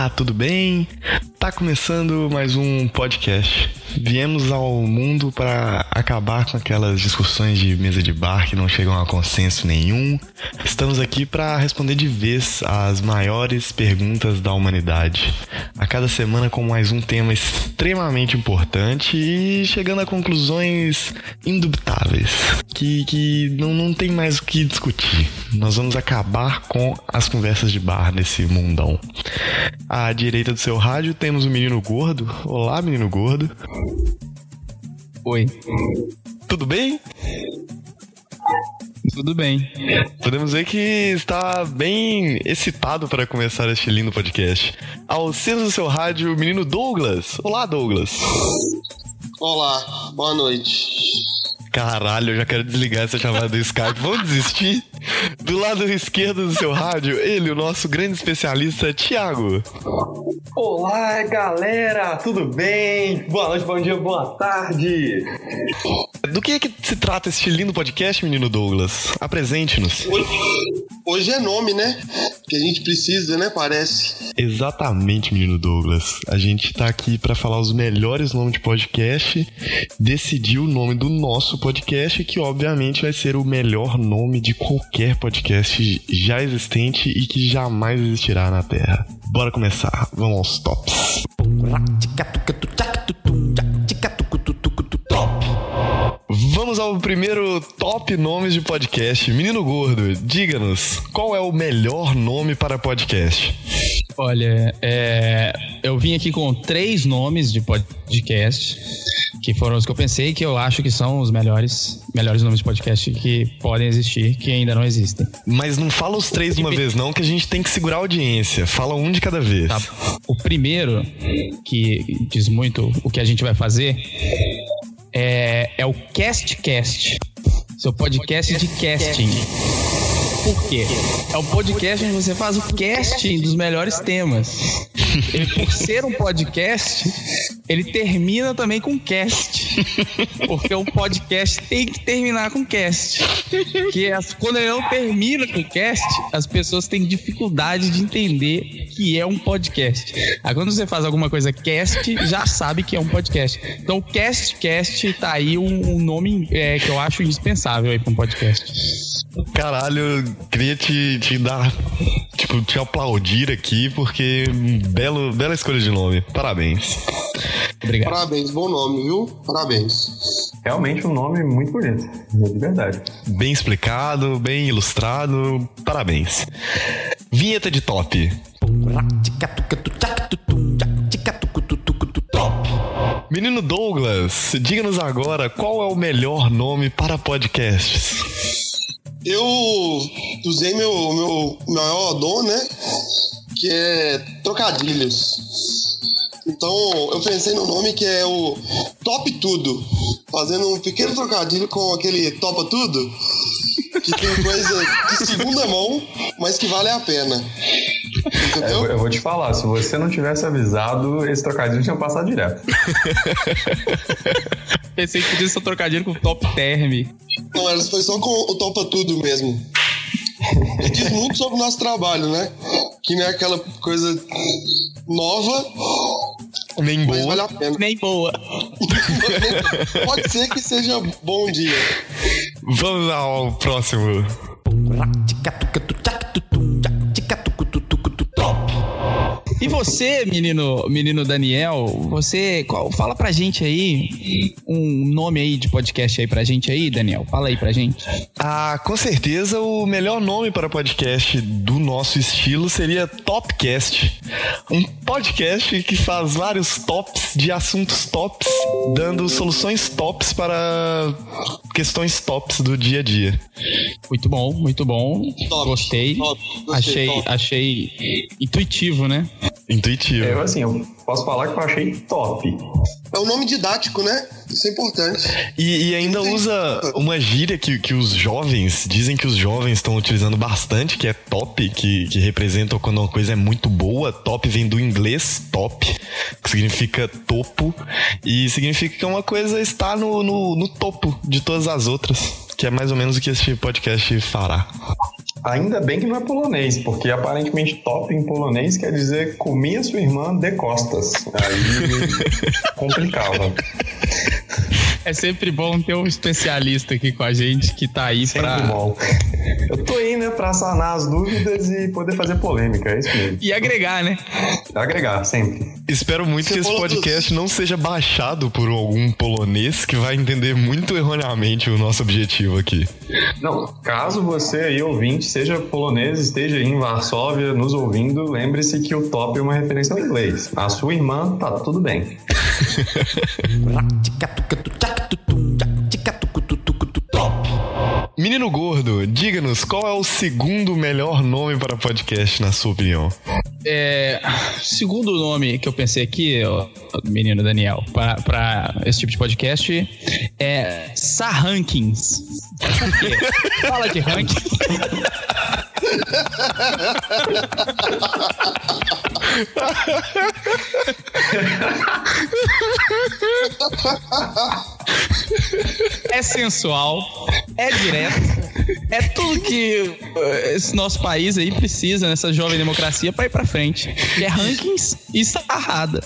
Olá, tudo bem? Tá começando mais um podcast. Viemos ao mundo para acabar com aquelas discussões de mesa de bar que não chegam a consenso nenhum. Estamos aqui para responder de vez as maiores perguntas da humanidade. A cada semana com mais um tema extremamente importante e chegando a conclusões indubitáveis que, que não, não tem mais o que discutir. Nós vamos acabar com as conversas de bar nesse mundão. À direita do seu rádio temos o menino gordo. Olá, menino gordo. Oi. Tudo bem? Tudo bem. Podemos ver que está bem excitado para começar este lindo podcast. Ao centro do seu rádio, o menino Douglas. Olá, Douglas. Olá, boa noite. Caralho, eu já quero desligar essa chamada do Skype. Vamos desistir? Do lado esquerdo do seu rádio, ele, o nosso grande especialista, Thiago. Olá, galera, tudo bem? Boa noite, bom dia, boa tarde. Do que é que se trata este lindo podcast, menino Douglas? Apresente-nos. Hoje, hoje é nome, né? Que a gente precisa, né? Parece. Exatamente, menino Douglas. A gente tá aqui para falar os melhores nomes de podcast, decidir o nome do nosso podcast, que obviamente vai ser o melhor nome de qualquer podcast já existente e que jamais existirá na Terra. Bora começar. Vamos aos tops. Vamos ao primeiro top nomes de podcast. Menino Gordo, diga-nos, qual é o melhor nome para podcast? Olha, é, eu vim aqui com três nomes de podcast, que foram os que eu pensei que eu acho que são os melhores, melhores nomes de podcast que podem existir, que ainda não existem. Mas não fala os três de uma vez não, que a gente tem que segurar a audiência. Fala um de cada vez. Tá. O primeiro, que diz muito o que a gente vai fazer, é, é o CastCast, seu podcast de casting. Por quê? É um podcast onde você faz o casting dos melhores temas. Ele, por ser um podcast, ele termina também com cast. Porque um podcast tem que terminar com cast. Que as, quando ele não termina com cast, as pessoas têm dificuldade de entender que é um podcast. Aí quando você faz alguma coisa cast, já sabe que é um podcast. Então o cast cast tá aí um, um nome é, que eu acho indispensável aí para um podcast. Caralho, queria te, te dar, tipo, te aplaudir aqui, porque belo, bela escolha de nome. Parabéns. Obrigado. Parabéns, bom nome, viu? Parabéns. Realmente um nome muito bonito, de verdade. Bem explicado, bem ilustrado. Parabéns. Vinheta de top. Menino Douglas, diga-nos agora qual é o melhor nome para podcasts. Eu usei meu, meu maior dom, né? Que é trocadilhos. Então eu pensei no nome que é o Top Tudo. Fazendo um pequeno trocadilho com aquele Topa Tudo. Que tem coisa de segunda mão, mas que vale a pena. Eu, eu vou te falar, se você não tivesse avisado, esse trocadilho tinha passado direto. Pensei que podia ser um trocadilho com top term. Não, era foi só com o Topa Tudo mesmo. E diz muito sobre o nosso trabalho, né? Que não é aquela coisa nova, Nem boa. vale a pena. Nem boa. Pode ser que seja bom dia. Vamos ao próximo. E você, menino, menino Daniel, você qual, fala pra gente aí um nome aí de podcast aí pra gente aí, Daniel. Fala aí pra gente. Ah, com certeza o melhor nome para podcast do nosso estilo seria Topcast. Um podcast que faz vários tops de assuntos tops, dando soluções tops para questões tops do dia a dia. Muito bom, muito bom. Top, Gostei. top, gostei, achei, top. achei intuitivo, né? Intuitivo. Eu, assim, eu posso falar que eu achei top. É um nome didático, né? Isso é importante. E, e ainda Entendi. usa uma gíria que, que os jovens, dizem que os jovens estão utilizando bastante, que é top, que, que representa quando uma coisa é muito boa. Top vem do inglês top, que significa topo, e significa que uma coisa está no, no, no topo de todas as outras, que é mais ou menos o que esse podcast fará. Ainda bem que não é polonês, porque aparentemente top em polonês quer dizer comia sua irmã de costas. Aí complicava. É sempre bom ter um especialista aqui com a gente que tá aí Sempre pra. bom. Eu tô aí, né, pra sanar as dúvidas e poder fazer polêmica, é isso mesmo. E agregar, né? Agregar, sempre. Espero muito Você que esse podcast não seja baixado por algum polonês que vai entender muito erroneamente o nosso objetivo aqui. Não, caso você aí, ouvinte, seja polonês, esteja aí em Varsóvia nos ouvindo, lembre-se que o top é uma referência ao inglês. A sua irmã, tá tudo bem. Menino Gordo, diga-nos qual é o segundo melhor nome para podcast, na sua opinião? É, segundo nome que eu pensei aqui, ó, menino Daniel, pra esse tipo de podcast é Sarrankings. Fala de ranking. É sensual, é direto, é tudo que esse nosso país aí precisa nessa jovem democracia pra ir pra frente. É rankings e sarrada.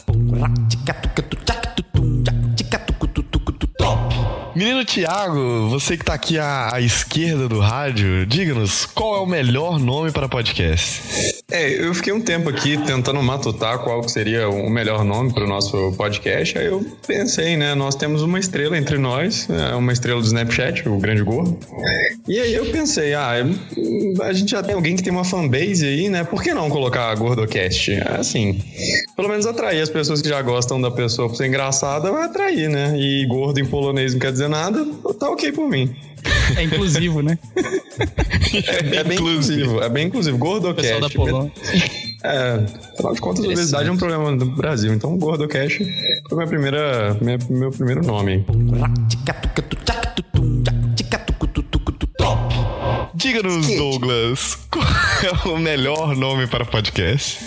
Menino Tiago, você que tá aqui à, à esquerda do rádio, diga-nos qual é o melhor nome para podcast? É, eu fiquei um tempo aqui tentando matutar qual que seria o melhor nome para o nosso podcast. Aí eu pensei, né? Nós temos uma estrela entre nós, é uma estrela do Snapchat, o Grande Gordo. E aí eu pensei, ah, a gente já tem alguém que tem uma fanbase aí, né? Por que não colocar GordoCast? Assim, pelo menos atrair as pessoas que já gostam da pessoa por ser engraçada, vai atrair, né? E gordo em polonês não quer dizer nada, tá ok por mim. É inclusivo, né? É, é bem inclusivo, é bem inclusivo. GordoCast. Pessoal Polônia. É, afinal de contas, a obesidade é um problema do Brasil. Então, GordoCast foi minha primeira, minha, meu primeiro nome. Diga-nos, Douglas, qual é o melhor nome para podcast?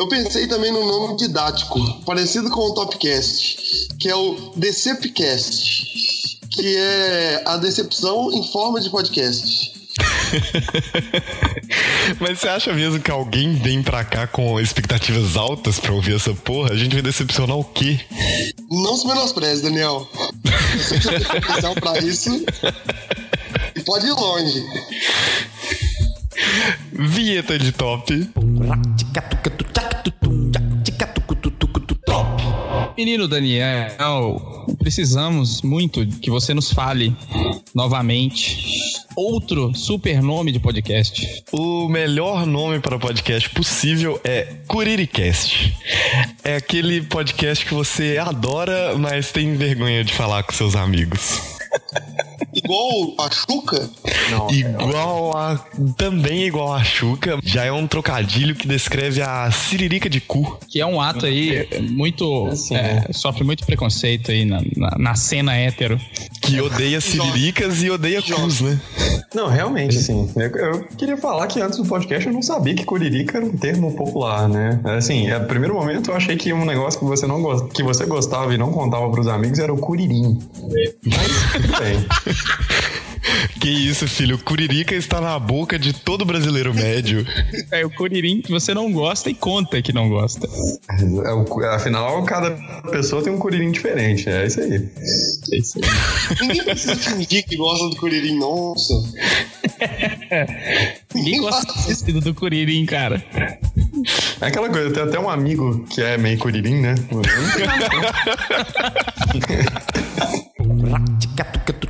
Eu pensei também num nome didático, parecido com o Topcast, que é o Decepcast, que é a decepção em forma de podcast. Mas você acha mesmo que alguém vem pra cá com expectativas altas pra ouvir essa porra? A gente vai decepcionar o quê? Não se menospreze, Daniel. Eu sei que você tem potencial pra isso. E pode ir longe. Vinheta de top. Menino Daniel, precisamos muito que você nos fale novamente outro super nome de podcast. O melhor nome para podcast possível é Curiricast. É aquele podcast que você adora, mas tem vergonha de falar com seus amigos. Igual a Chuca, Igual a. Também igual a Xuca, já é um trocadilho que descreve a siririca de cu. Que é um ato aí muito. Assim, é, né? sofre muito preconceito aí na, na, na cena hétero. Que odeia siriricas e odeia cus, né? Não, realmente, sim. Eu, eu queria falar que antes do podcast eu não sabia que curirica era um termo popular, né? Assim, no primeiro momento eu achei que um negócio que você não gost... que você gostava e não contava pros amigos era o curirim. Mas tudo bem. Que isso, filho. Curirica está na boca de todo brasileiro médio. É o curirim que você não gosta e conta que não gosta. É o- Afinal, cada pessoa tem um curirim diferente. É isso aí. É isso aí. ninguém precisa fingir que gosta do Curirim, nossa. Ninguém gosta do vestido do curirim, cara. É aquela coisa, tem até um amigo que é meio curirim, né?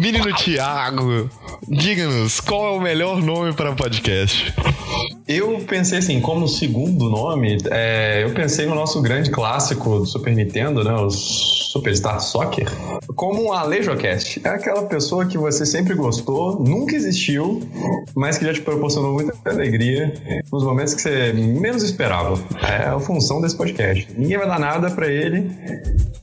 Menino Tiago, diga-nos qual é o melhor nome para podcast. Eu pensei assim, como segundo nome, é, eu pensei no nosso grande clássico do Super Nintendo, né? O Superstar Soccer, como um AlejoCast. É aquela pessoa que você sempre gostou, nunca existiu, mas que já te proporcionou muita alegria nos momentos que você menos esperava. É a função desse podcast. Ninguém vai dar nada pra ele.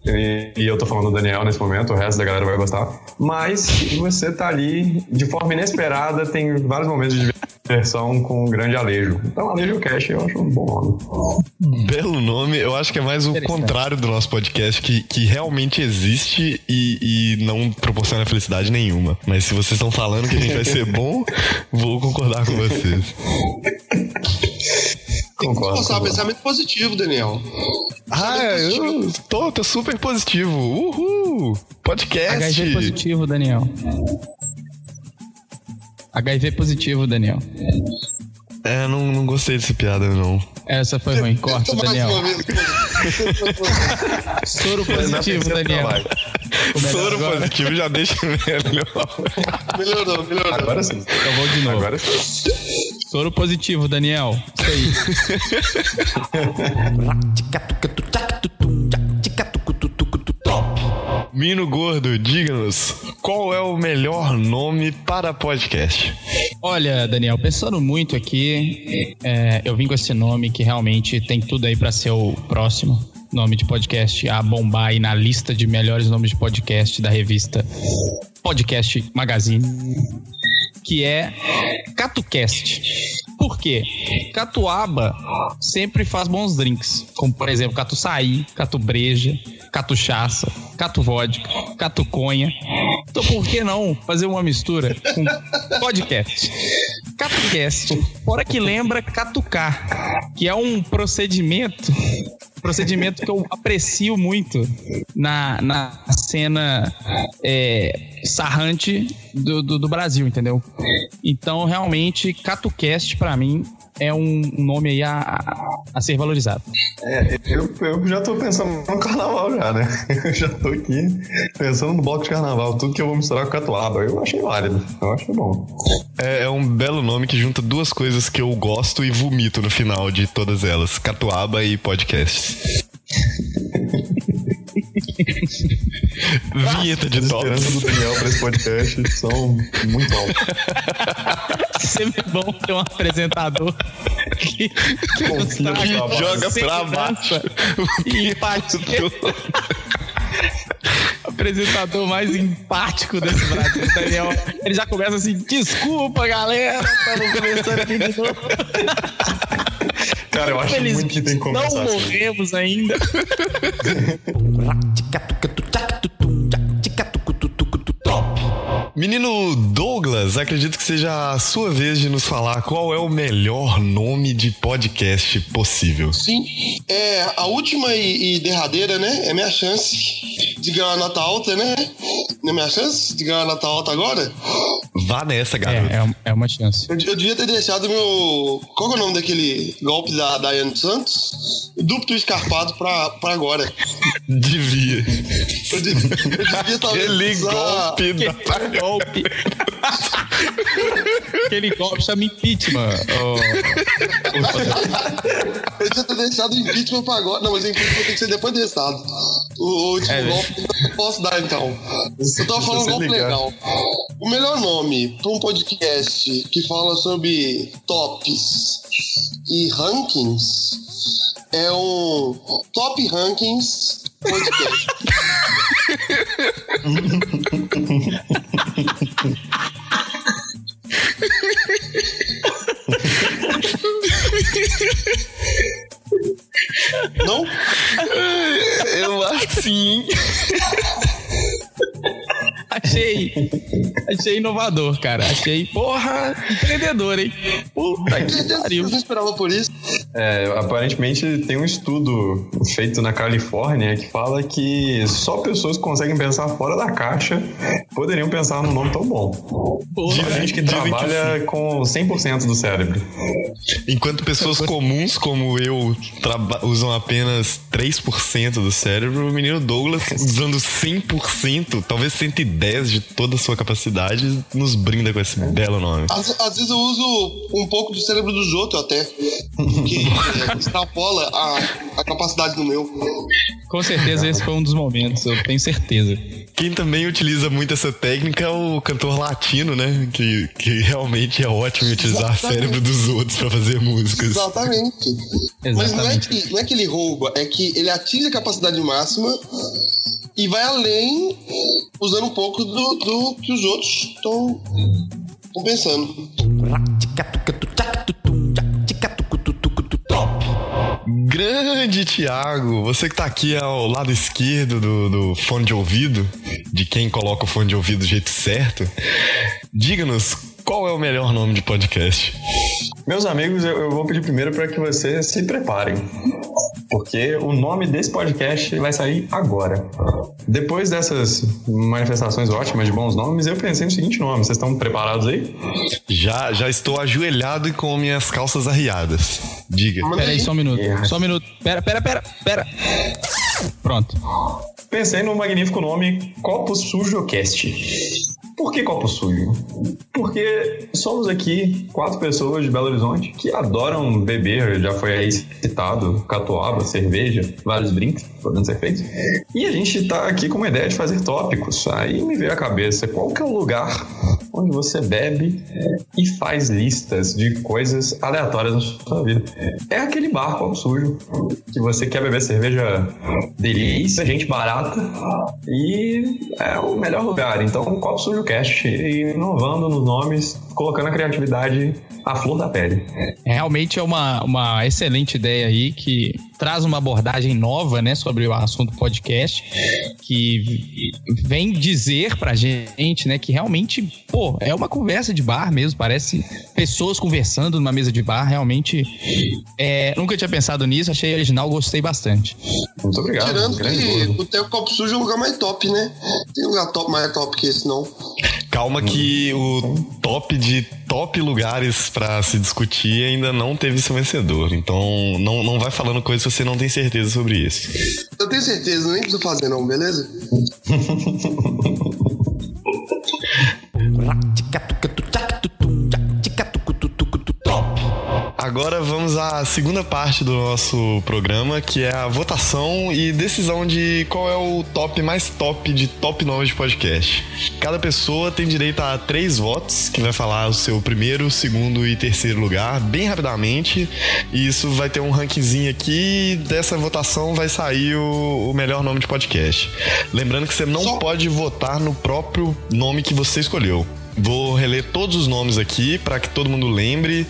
E, e eu tô falando do Daniel nesse momento, o resto da galera vai gostar. Mas você tá ali de forma inesperada, tem vários momentos de diversão com um grande Alejo. Então, Alejo Cash eu acho um bom nome. Belo nome, eu acho que é mais o contrário do nosso podcast, que, que realmente existe e, e não proporciona felicidade nenhuma. Mas se vocês estão falando que a gente vai ser bom, vou concordar com vocês. Tem que pensamento positivo, Daniel. Ah, eu tô, tô super positivo. Uhul! Podcast. HIV positivo, Daniel. HIV positivo, Daniel. É, não, não gostei dessa piada, não. Essa foi ruim. Corta, Daniel. Soro positivo, Daniel. Soro agora. positivo já deixa melhor. Melhorou, melhorou. Agora sim. Eu vou de novo. Agora sim. Soro positivo, Daniel. Isso aí. Mino Gordo, diga-nos, qual é o melhor nome para podcast? Olha, Daniel, pensando muito aqui, é, eu vim com esse nome que realmente tem tudo aí pra ser o próximo nome de podcast a bombar aí na lista de melhores nomes de podcast da revista Podcast Magazine, que é CatuCast. Por quê? Catuaba sempre faz bons drinks, como por exemplo Catuchaça, Catuvodka, Catuconha. Então por que não fazer uma mistura com podcast? CatuCast, fora que lembra catucar, que é um procedimento procedimento que eu aprecio muito na, na cena é, sarrante do, do, do Brasil, entendeu? Então, realmente, CatuCast, pra mim, é um nome aí a, a ser valorizado. É, eu, eu já tô pensando no carnaval já, né? Eu já tô aqui pensando no bloco de carnaval, tudo que eu vou misturar com catuaba. Eu achei válido, eu acho bom. É, é um belo nome que junta duas coisas que eu gosto e vomito no final de todas elas: catuaba e podcast. Vinheta de As top. esperanças do Daniel pra esse podcast são muito altas. Sempre é bom ter um apresentador que, que Confia. Joga pra baixo. E empatia. apresentador mais empático desse Brasil, Daniel. Ele já começa assim: desculpa, galera, estamos começando aqui de novo. Cara, eu acho muito que tem que não começar assim. morremos ainda. Menino Douglas, acredito que seja a sua vez de nos falar qual é o melhor nome de podcast possível. Sim, é a última e, e derradeira, né? É minha chance de ganhar uma nota alta, né? Não é minha chance de ganhar uma nota alta agora? Vá nessa, garoto. É, é, é uma chance. Eu, eu devia ter deixado meu. Qual que é o nome daquele golpe da Daiane Santos? Duplo escarpado pra, pra agora. Devia. Eu devia, eu devia talvez Aquele usar- golpe da... Aquele golpe. Aquele golpe chama impeachment. Eu devia ter deixado o impeachment pra agora. Não, mas o impeachment tem que ser depois desse dado. O, o último É, golpe eu não posso dar, então. Eu tava falando um golpe legal. O melhor nome pra um podcast que fala sobre tops e rankings é um Top Rankings Podcast. Não? Eu acho que sim. Achei. Achei inovador, cara. Achei, porra, empreendedor, hein? Puta que pariu. Eu não esperava por isso. É, aparentemente tem um estudo feito na Califórnia que fala que só pessoas que conseguem pensar fora da caixa poderiam pensar num nome tão bom. Porra. A gente que trabalha com 100% do cérebro. Enquanto pessoas comuns como eu usam apenas 3% do cérebro, o menino Douglas, usando 100%, talvez 110% de toda a sua capacidade, nos brinda com esse belo nome. Às, às vezes eu uso um pouco do cérebro dos outros até. Que é, extrapola a, a capacidade do meu. Com certeza esse foi um dos momentos, eu tenho certeza. Quem também utiliza muito essa técnica é o cantor latino, né? Que, que realmente é ótimo em utilizar o Exatamente. cérebro dos outros pra fazer músicas. Exatamente. Mas não é, Exatamente. que, não é que ele rouba, é que ele atinge a capacidade máxima e vai além, usando um pouco do, do que os outros estão pensando. Grande Tiago, você que tá aqui ao lado esquerdo do, do, fone de ouvido, de quem coloca o fone de ouvido do jeito certo, diga-nos qual é o melhor nome de podcast. Meus amigos, eu, eu vou pedir primeiro para que vocês se preparem porque o nome desse podcast vai sair agora. Depois dessas manifestações ótimas de bons nomes, eu pensei no seguinte nome. Vocês estão preparados aí? Já, já estou ajoelhado e com minhas calças arriadas. Diga. Pera aí, só um minuto. Só um minuto. Pera, pera, pera, pera. Pronto. Pensei no magnífico nome Copo Sujo Cast. Por que copo sujo? Porque somos aqui quatro pessoas de Belo Horizonte que adoram beber, já foi aí citado, catuaba, cerveja, vários drinks podendo ser feitos. E a gente tá aqui com uma ideia de fazer tópicos. Aí me veio a cabeça, qual que é o lugar onde você bebe e faz listas de coisas aleatórias na sua vida? É aquele bar copo sujo, que você quer beber cerveja delícia, gente barata, e é o melhor lugar. Então, copo sujo cast, inovando nos nomes, colocando a criatividade à flor da pele. Realmente é uma, uma excelente ideia aí que traz uma abordagem nova, né, sobre o assunto podcast, que vem dizer pra gente, né, que realmente, pô, é uma conversa de bar mesmo, parece pessoas conversando numa mesa de bar, realmente é, nunca tinha pensado nisso, achei original, gostei bastante. Muito obrigado. Tirando que o teu copo sujo é o lugar mais top, né? Tem lugar top, mais top que esse, não. Calma que o top de top lugares para se discutir ainda não teve seu vencedor. Então não, não vai falando coisas se você não tem certeza sobre isso. Eu tenho certeza, nem preciso fazer não, beleza? Agora vamos à segunda parte do nosso programa, que é a votação e decisão de qual é o top mais top de top 9 de podcast. Cada pessoa tem direito a três votos, que vai falar o seu primeiro, segundo e terceiro lugar, bem rapidamente. E isso vai ter um rankingzinho aqui. E dessa votação vai sair o, o melhor nome de podcast. Lembrando que você não Só- pode votar no próprio nome que você escolheu. Vou reler todos os nomes aqui para que todo mundo lembre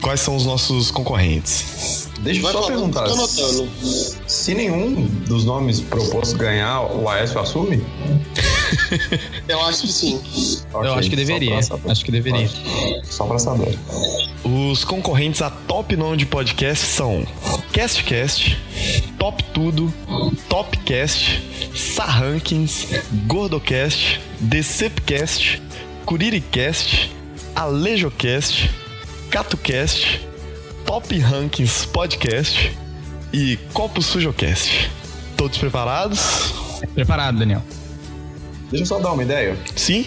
quais são os nossos concorrentes. Deixa eu Vai só falando, perguntar. tô anotando. Se nenhum dos nomes propostos ganhar, o Aécio assume? Eu acho que sim. Eu Ok, acho que só deveria, acho que deveria. Só pra saber. Os concorrentes a top nome de podcast são CastCast, Top Tudo, Topcast, Sarrankins, Gordocast, Decepcast, Curiricast, Alejocast, CatoCast, Top Rankings Podcast e Copo Sujocast. Todos preparados? Preparado, Daniel. Deixa eu só dar uma ideia. Sim?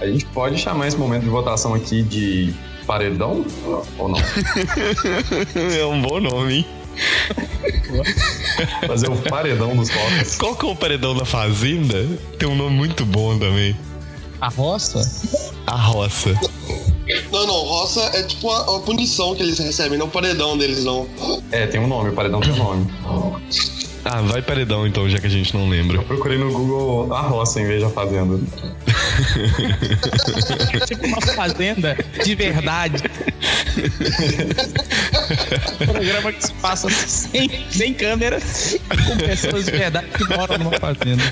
A gente pode chamar esse momento de votação aqui de paredão ou não? É um bom nome, hein? Fazer o paredão dos votos. Qual que é o paredão da fazenda? Tem um nome muito bom também. A roça? A roça. Não, não, roça é tipo a, a punição que eles recebem, não o paredão deles, não. É, tem um nome, o paredão tem um nome. Ah, vai paredão então, já que a gente não lembra. Procurei no Google a roça em vez da fazenda. tipo uma fazenda de verdade. Programa que se passa sem, sem câmera com pessoas de verdade que moram numa fazenda.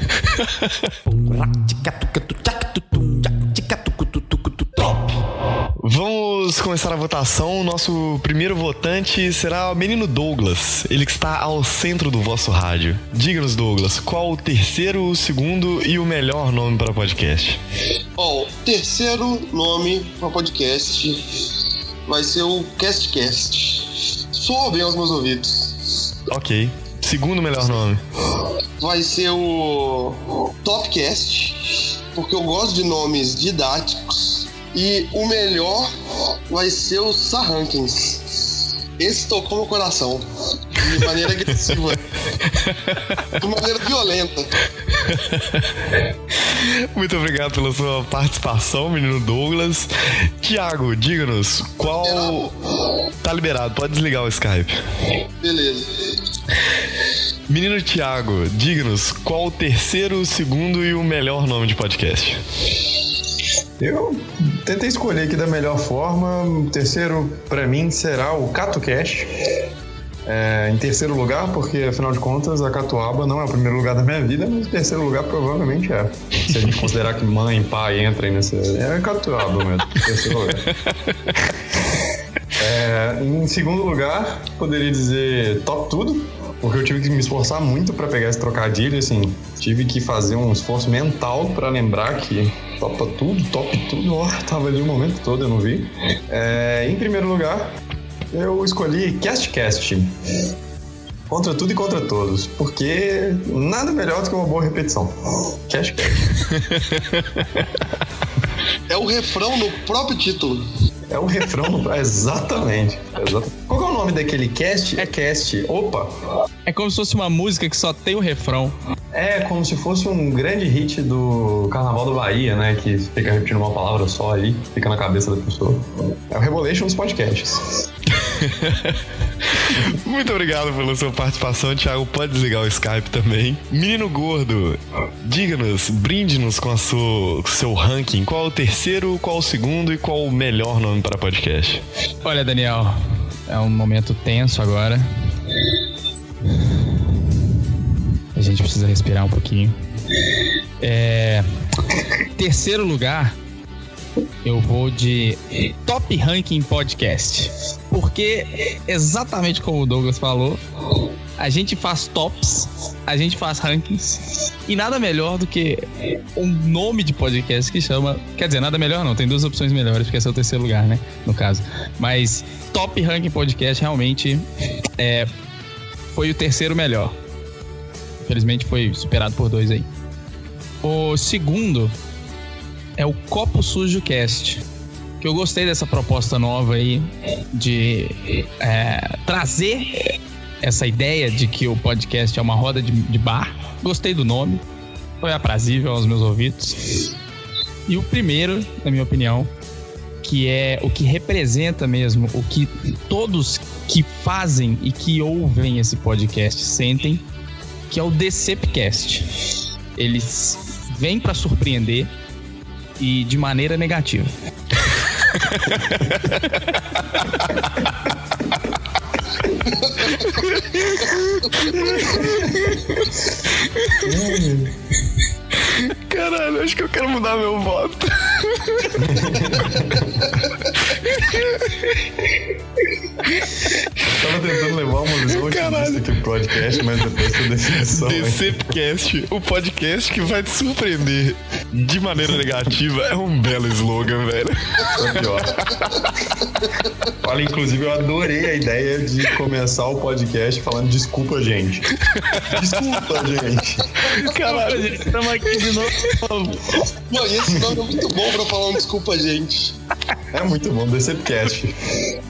Vamos começar a votação. O nosso primeiro votante será o menino Douglas, ele que está ao centro do vosso rádio. Diga-nos, Douglas, qual o terceiro, o segundo e o melhor nome para podcast? Ó, o terceiro nome para podcast vai ser o CastCast. Soa bem aos meus ouvidos. Ok. Segundo melhor nome. Vai ser o Topcast, porque eu gosto de nomes didáticos. E o melhor vai ser o Sarrankins. Esse tocou meu coração. De maneira agressiva. De maneira violenta. Muito obrigado pela sua participação, menino Douglas. Tiago, diga-nos qual. Tá liberado, pode desligar o Skype. Beleza. Menino Tiago, diga-nos qual o terceiro, o segundo e o melhor nome de podcast. Eu tentei escolher aqui da melhor forma. O terceiro, pra mim, será o CatoCast. É, em terceiro lugar, porque afinal de contas a Catuaba não é o primeiro lugar da minha vida, mas o terceiro lugar provavelmente é. Se a gente considerar que mãe e pai entrem nessa. É Catuaba mesmo, terceiro lugar. É, em segundo lugar, poderia dizer top tudo, porque eu tive que me esforçar muito para pegar esse trocadilho, assim, tive que fazer um esforço mental para lembrar que topa tudo, top tudo, ó, tava ali o momento todo, eu não vi. É, em primeiro lugar, eu escolhi CastCast. Contra tudo e contra todos, porque nada melhor do que uma boa repetição. CastCast. É o refrão no próprio título. É o refrão no... Exatamente. Exatamente. Qual é o nome daquele cast? É cast. Opa! É como se fosse uma música que só tem o refrão. É como se fosse um grande hit do Carnaval da Bahia, né? Que fica repetindo uma palavra só ali, fica na cabeça da pessoa. É o Revolution dos podcasts. Muito obrigado pela sua participação, Thiago. Pode desligar o Skype também. Menino Gordo, diga-nos, brinde-nos com a seu ranking. Qual é o terceiro, qual o segundo e qual o melhor nome para podcast? Olha, Daniel, é um momento tenso agora. A gente precisa respirar um pouquinho. É... Terceiro lugar, eu vou de Top Ranking Podcast. Porque, exatamente como o Douglas falou, a gente faz tops, a gente faz rankings, e nada melhor do que um nome de podcast que chama. Quer dizer, nada melhor não, tem duas opções melhores, porque esse é o terceiro lugar, né? No caso. Mas Top Ranking Podcast realmente é, foi o terceiro melhor. Infelizmente foi superado por dois aí. O segundo é o Copo Sujo Cast. Que eu gostei dessa proposta nova aí de é, trazer essa ideia de que o podcast é uma roda de, de bar. Gostei do nome, foi aprazível aos meus ouvidos. E o primeiro, na minha opinião, que é o que representa mesmo o que todos que fazem e que ouvem esse podcast sentem, que é o Decepcast. Eles vêm para surpreender e de maneira negativa. Caralho, acho que eu quero mudar meu voto. Tava tentando levar uma visão otimista aqui pro podcast, mas depois definição. aí. Decepcast, o podcast que vai te surpreender de maneira negativa, é um belo slogan, velho. Pior. Olha, inclusive eu adorei a ideia de começar o podcast falando desculpa, gente. Desculpa, gente. Caralho, Estamos aqui de novo. Não, e esse nome é muito bom pra falar um desculpa, gente. É muito bom, Decepcast.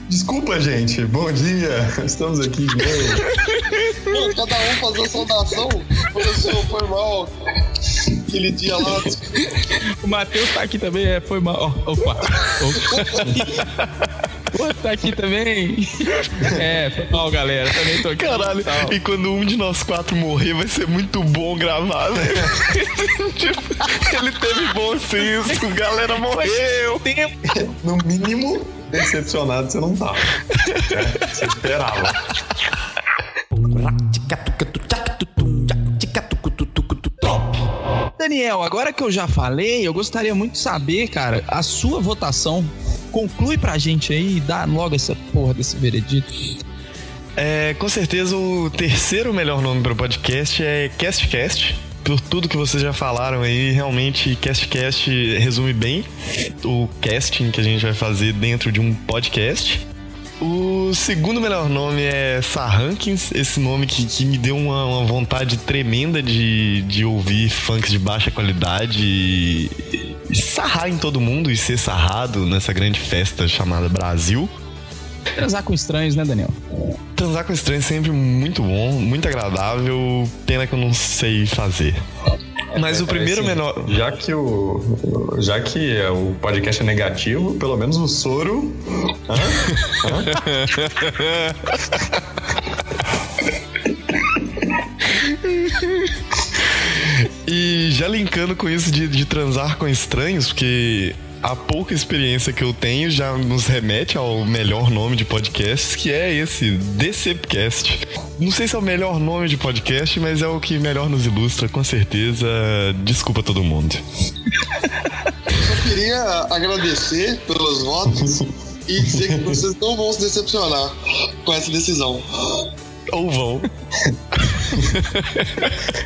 Desculpa, gente. Bom dia. Estamos aqui de novo. Mano, cada um fazer a saudação. Professor, foi mal. Aquele dia lá. O Matheus tá aqui também, é, foi mal. Opa. Opa. Pô, tá aqui também. É, foi mal, galera. Também tô aqui. caralho. Tal. E quando um de nós quatro morrer, vai ser muito bom gravar, velho. tipo, ele teve bom senso, galera morreu. No mínimo, decepcionado você não tá. É, você esperava. Daniel, agora que eu já falei, eu gostaria muito de saber, cara, a sua votação. Conclui pra gente aí e dá logo essa porra desse veredito. É, com certeza o terceiro melhor nome para o podcast é CastCast. Por tudo que vocês já falaram aí, realmente CastCast resume bem o casting que a gente vai fazer dentro de um podcast. O segundo melhor nome é Sarrankins, esse nome que, que me deu uma, uma vontade tremenda de, de ouvir funks de baixa qualidade e, e sarrar em todo mundo e ser sarrado nessa grande festa chamada Brasil. Transar com estranhos, né, Daniel? Transar com estranho é sempre muito bom, muito agradável. Pena que eu não sei fazer. Mas o primeiro assim, menor. Já que o. Já que é, o podcast é negativo, pelo menos o soro. Hã? Hã? E já linkando com isso de, de transar com estranhos, porque a pouca experiência que eu tenho já nos remete ao melhor nome de podcast, que é esse, Decepcast. Não sei se é o melhor nome de podcast, mas é o que melhor nos ilustra, com certeza. Desculpa todo mundo. Eu queria agradecer pelos votos e dizer que vocês não vão se decepcionar com essa decisão. Ou vão.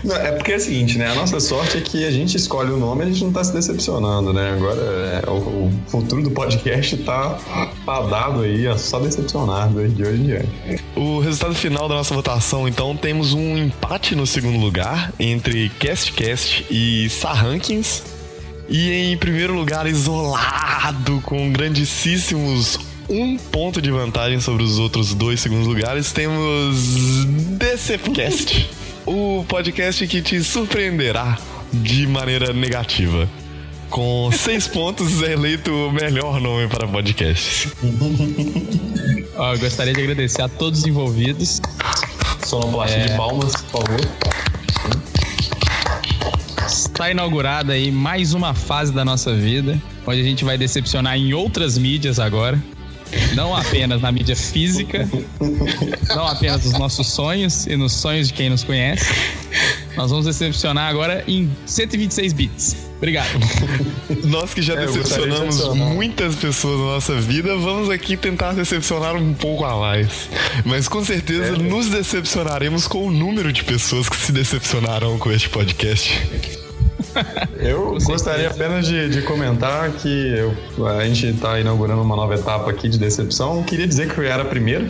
Não, é porque é o seguinte, né? A nossa sorte é que a gente escolhe o nome e a gente não tá se decepcionando, né? Agora é, o, o, futuro do podcast tá fadado aí a só decepcionar de hoje em diante. O resultado final da nossa votação, então, temos um empate no segundo lugar entre CastCast e Sarrankins. E em primeiro lugar, isolado, com grandíssimos um ponto de vantagem sobre os outros dois segundos lugares, temos DCFcast, o podcast que te surpreenderá de maneira negativa. Com seis pontos, é eleito o melhor nome para podcast. Eu gostaria de agradecer a todos os envolvidos. Sonoplastia É. de palmas, por favor. Está inaugurada aí mais uma fase da nossa vida, onde a gente vai decepcionar em outras mídias agora. Não apenas na mídia física, não apenas nos nossos sonhos e nos sonhos de quem nos conhece. Nós vamos decepcionar agora em 126 bits. Obrigado. Nós que já É, de decepcionamos decepcionar. muitas pessoas na nossa vida, vamos aqui tentar decepcionar um pouco a mais. Mas com certeza É. nos decepcionaremos com o número de pessoas que se decepcionaram com este podcast. Eu gostaria apenas de, de comentar que eu- a gente está inaugurando uma nova etapa aqui de decepção. Queria dizer que eu era a primeira.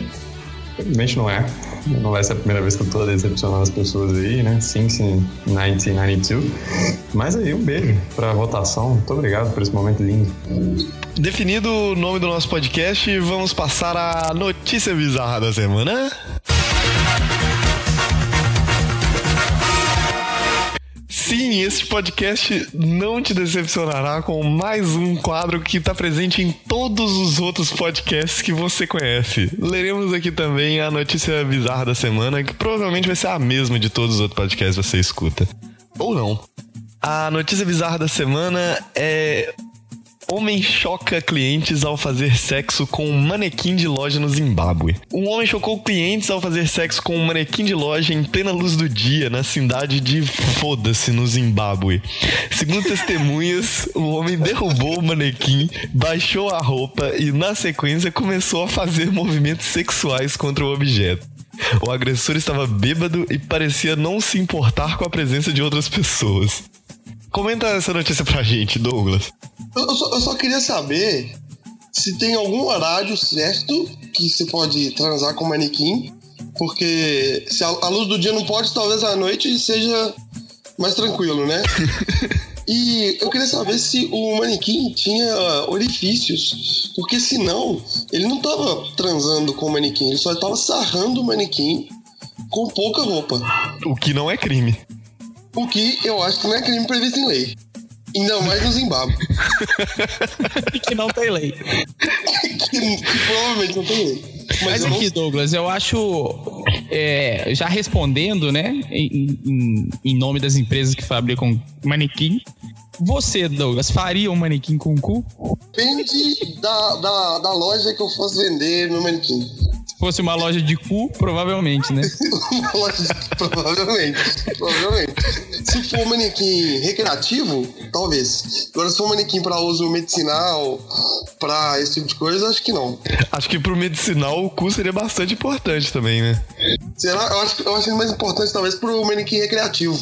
Infelizmente não é. Não vai ser a primeira vez que eu tô decepcionando as pessoas aí, né? Since 1992. Mas aí, um beijo pra votação. Muito obrigado por esse momento lindo. Definido o nome do nosso podcast, vamos passar a notícia bizarra da semana. Sim, este podcast não te decepcionará com mais um quadro que está presente em todos os outros podcasts que você conhece. Leremos aqui também a notícia bizarra da semana, que provavelmente vai ser a mesma de todos os outros podcasts que você escuta. Ou não. A notícia bizarra da semana é Homem choca clientes ao fazer sexo com um manequim de loja no Zimbábue. Um homem chocou clientes ao fazer sexo com um manequim de loja em plena luz do dia na cidade de Foda-se, no Zimbábue. Segundo testemunhas, o homem derrubou o manequim, baixou a roupa e, na sequência, começou a fazer movimentos sexuais contra o objeto. O agressor estava bêbado e parecia não se importar com a presença de outras pessoas. Comenta essa notícia pra gente, Douglas. Eu, só, eu só queria saber se tem algum horário certo que você pode transar com o manequim. Porque se a, a luz do dia não pode, talvez à noite seja mais tranquilo, né? E eu queria saber se o manequim tinha orifícios. Porque senão, ele não tava transando com o manequim, ele só tava sarrando o manequim com pouca roupa. O que não é crime. O que eu acho que não é crime previsto em lei. Ainda mais no Zimbábue. que não tem lei. que, que provavelmente não tem lei. Mas, Mas eu não aqui, Douglas, eu acho. é, já respondendo, né? Em, em- em nome das empresas que fabricam manequim. Você, Douglas, faria um manequim com cu? Depende da, da, da loja que eu fosse vender meu manequim. Se fosse uma loja de cu, provavelmente, né? Uma loja de- provavelmente. Provavelmente. Se for um manequim recreativo, talvez. Agora, se for um manequim para uso medicinal, para esse tipo de coisa, acho que não. Acho que pro medicinal o cu seria bastante importante também, né? Será? Eu acho, eu acho mais importante, talvez, pro manequim recreativo.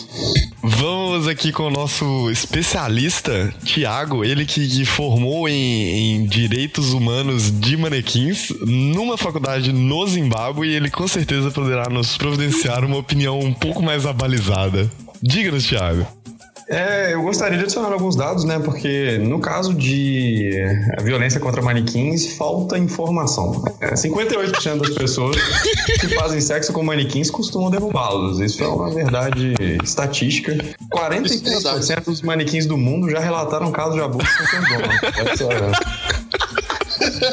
Vamos aqui com o nosso especialista, Tiago, ele que, que formou em, em direitos humanos de manequins numa faculdade no Zimbábue e ele com certeza poderá nos providenciar uma opinião um pouco mais abalizada. Diga-nos, Tiago. É, eu gostaria de adicionar alguns dados, né? Porque no caso de eh, violência contra manequins, falta informação. É, 58% das pessoas que fazem sexo com manequins costumam derrubá-los. Isso é uma verdade estatística. 43% dos manequins do mundo já relataram casos de abuso com seus donos. Essa-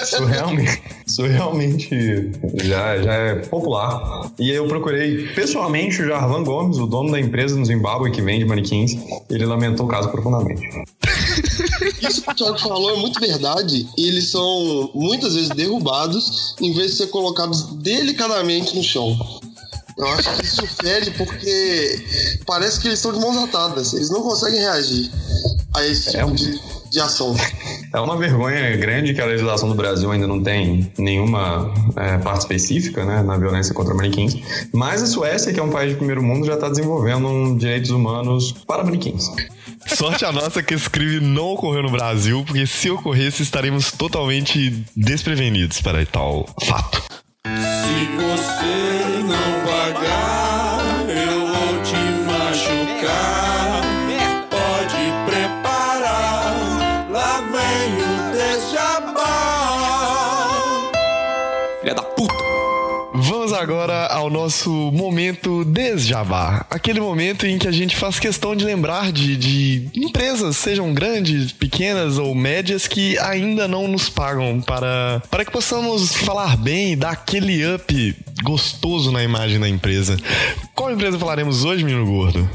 Isso realmente, isso realmente já, já é popular. E eu procurei pessoalmente o Jarvan Gomes, o dono da empresa no Zimbábue que vende manequins. Ele lamentou o caso profundamente. Isso que o Thiago falou é muito verdade. E eles são muitas vezes derrubados em vez de ser colocados delicadamente no chão. Eu acho que isso fede porque parece que eles estão de mãos atadas. Eles não conseguem reagir a esse tipo É um- de, de ação. É uma vergonha grande que a legislação do Brasil ainda não tem nenhuma é, parte específica né, na violência contra manequins. Mas a Suécia, que é um país de primeiro mundo, já está desenvolvendo um direitos humanos para manequins. Sorte a nossa que esse crime não ocorreu no Brasil, porque se ocorresse estaremos totalmente desprevenidos para tal fato. Se você não agora ao nosso momento desjabá. Aquele momento em que a gente faz questão de lembrar de, de empresas, sejam grandes, pequenas ou médias, que ainda não nos pagam para, para que possamos falar bem e dar aquele up gostoso na imagem da empresa. Qual empresa falaremos hoje, menino gordo?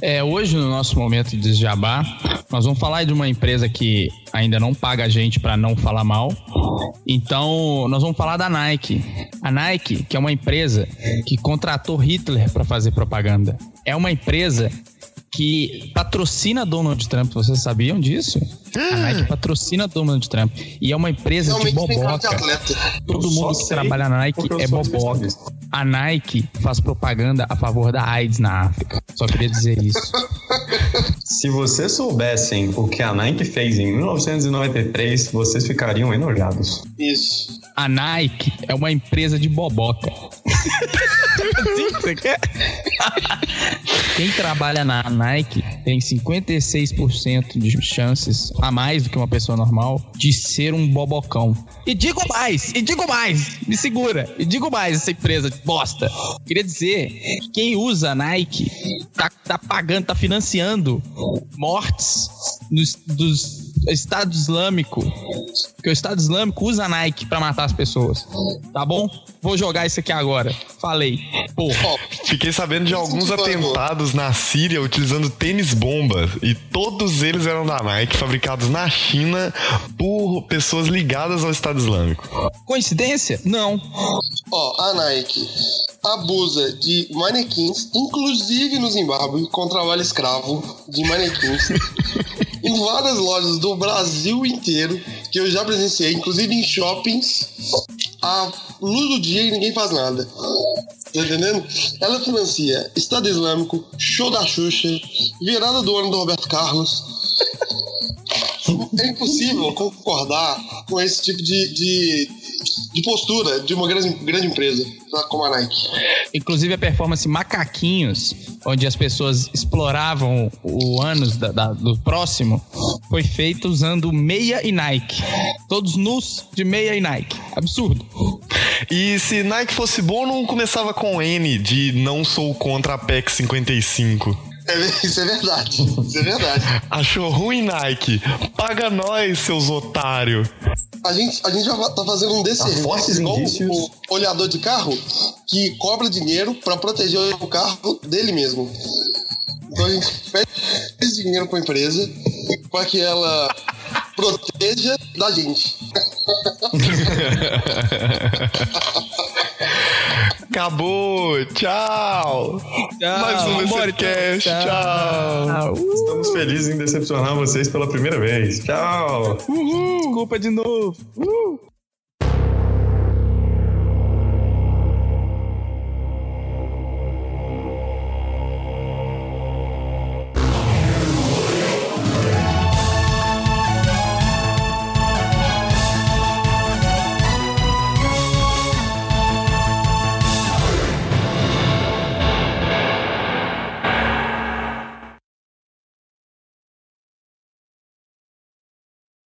É, hoje, no nosso momento de jabá, nós vamos falar de uma empresa que ainda não paga a gente para não falar mal. Então, nós vamos falar da Nike. A Nike, que é uma empresa que contratou Hitler para fazer propaganda. É uma empresa que patrocina Donald Trump. Vocês sabiam disso? A Nike patrocina Donald Trump. E é uma empresa de Realmente de boboca. atleta. Todo Eu mundo que trabalha na Nike é boboca. A Nike faz propaganda a favor da AIDS na África. Só queria dizer isso. Se vocês soubessem o que a Nike fez em 1993, vocês ficariam enojados. Isso. A Nike é uma empresa de boboca. Sim, você quer? Quem trabalha na Nike tem 56% de chances, a mais do que uma pessoa normal, de ser um bobocão. E digo mais, e digo mais, me segura, e digo mais essa empresa de bosta. Queria dizer que quem usa a Nike tá, tá pagando, tá financiando mortes nos, dos Estado Islâmico. Porque o Estado Islâmico usa a Nike pra matar as pessoas. Tá bom? Vou jogar isso aqui agora. Falei. Ó, Fiquei sabendo de alguns atentados na Síria utilizando tênis bomba e todos eles eram da Nike, fabricados na China por pessoas ligadas ao Estado Islâmico. Coincidência? Não. ó, a Nike abusa de manequins, inclusive no Zimbábue, com trabalho escravo de manequins. em várias lojas do Brasil inteiro, que eu já presenciei, inclusive em shoppings, a luz do dia e ninguém faz nada. Tá entendendo? Ela financia Estado Islâmico, show da Xuxa, virada do ano do Roberto Carlos. É impossível concordar com esse tipo de, de, de postura de uma grande, grande empresa como a Nike. Inclusive a performance Macaquinhos, onde as pessoas exploravam o ânus da- da- do próximo, foi feita usando meia e Nike. Todos nus de meia e Nike. Absurdo. E se Nike fosse bom, não começava com N de não sou contra a PEC 55. É, isso é verdade. Isso é verdade. Achou ruim, Nike? Paga nós, seus otários. A gente, a gente já tá fazendo um desserviço fortes igual indícios. o olhador de carro que cobra dinheiro pra proteger o carro dele mesmo. Então a gente pede esse dinheiro pra empresa pra que ela proteja da gente. Acabou. Tchau. Tchau. Mais um Vambora, Decepcast. então. Tchau. Estamos felizes em decepcionar vocês pela primeira vez. Tchau! Desculpa de novo. Uh.